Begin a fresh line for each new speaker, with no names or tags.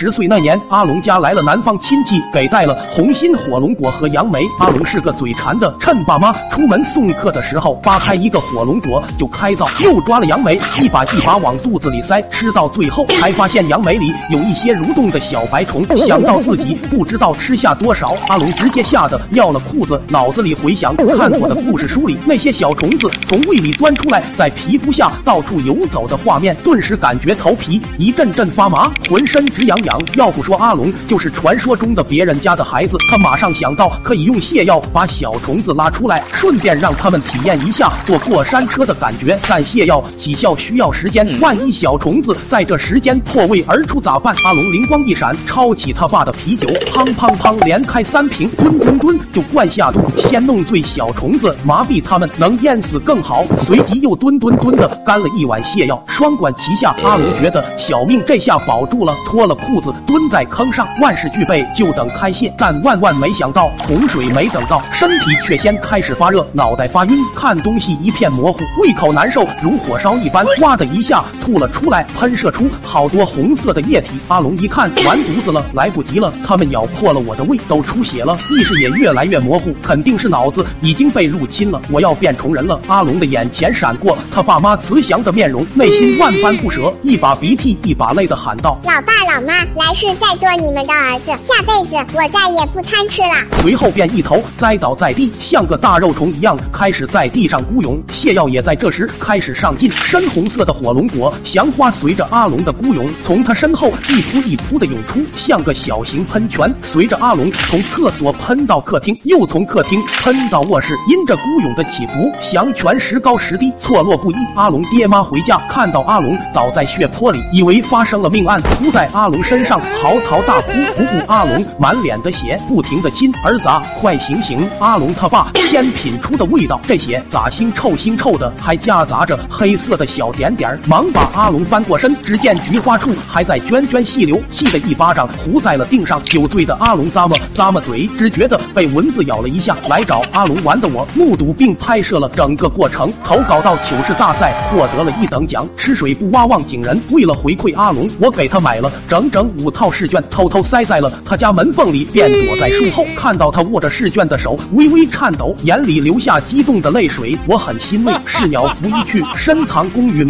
十岁那年，阿龙家来了南方亲戚，给带了红心火龙果和杨梅。阿龙是个嘴馋的，趁爸妈出门送客的时候，扒开一个火龙果就开造，又抓了杨梅，一把一把往肚子里塞，吃到最后还发现杨梅里有一些蠕动的小白虫。想到自己不知道吃下多少，阿龙直接吓得尿了裤子。脑子里回想看过的故事书里那些小虫子从胃里钻出来，在皮肤下到处游走的画面，顿时感觉头皮一阵阵发麻，浑身直痒痒。要不说阿龙就是传说中的别人家的孩子，他马上想到可以用泻药把小虫子拉出来，顺便让他们体验一下坐过山车的感觉。但泻药起效需要时间，万一小虫子在这时间破胃而出咋办？阿龙灵光一闪，抄起他爸的啤酒，砰砰砰连开三瓶，吨吨吨就灌下肚，先弄醉小虫子，麻痹他们，能淹死更好。随即又吨吨吨的干了一碗泻药，双管齐下。阿龙觉得小命这下保住了，脱了裤子蹲在坑上，万事俱备，就等开泻。但万万没想到，洪水没等到，身体却先开始发热，脑袋发晕，看东西一片模糊，胃口难受，如火烧一般，哇的一下吐了出来，喷射出好多红色的液体。阿龙一看完犊子了，来不及了，他们咬破了我的胃，都出血了，意识也越来越模糊，肯定是脑子已经被入侵了，我要变虫人了。阿龙的眼前闪过他爸妈慈祥的面容，内心万般不舍，一把鼻涕一把泪的喊道：“
老爸老妈，来世再做你们的儿子，下辈子我再也不贪吃了。”
随后便一头栽倒在地，像个大肉虫一样开始在地上咕涌。泻药也在这时开始上劲，深红色的火龙果祥花随着阿龙的咕涌，从他身后一扑一扑的涌出，像个小型喷泉。随着阿龙从厕所喷到客厅，又从客厅喷到卧室，因着咕涌的起伏，祥泉时高时低，错落不一。阿龙爹妈回家看到阿龙倒在血泊里，以为发生了命案，扑在阿龙身上嚎啕大哭。不顾阿龙满脸的血，不停的亲儿子啊，快醒醒！阿龙他爸 先品出的味道，这血咋腥臭腥臭的，还夹杂着黑色的小点点，忙把阿龙翻过身，只见菊花处还在涓涓细流，气得一巴掌糊在了腚上。酒醉的阿龙咂么咂么嘴，只觉得被蚊子咬了一下。来找阿龙玩的我目睹并拍摄了整个过程，投稿到糗事大赛获得了一等奖。吃水不挖望井人，为了回馈阿龙，我给他买了整整等五套试卷，偷偷塞在了他家门缝里，便躲在树后，看到他握着试卷的手微微颤抖，眼里流下激动的泪水，我很欣慰。是鸟拂衣去，深藏功与名。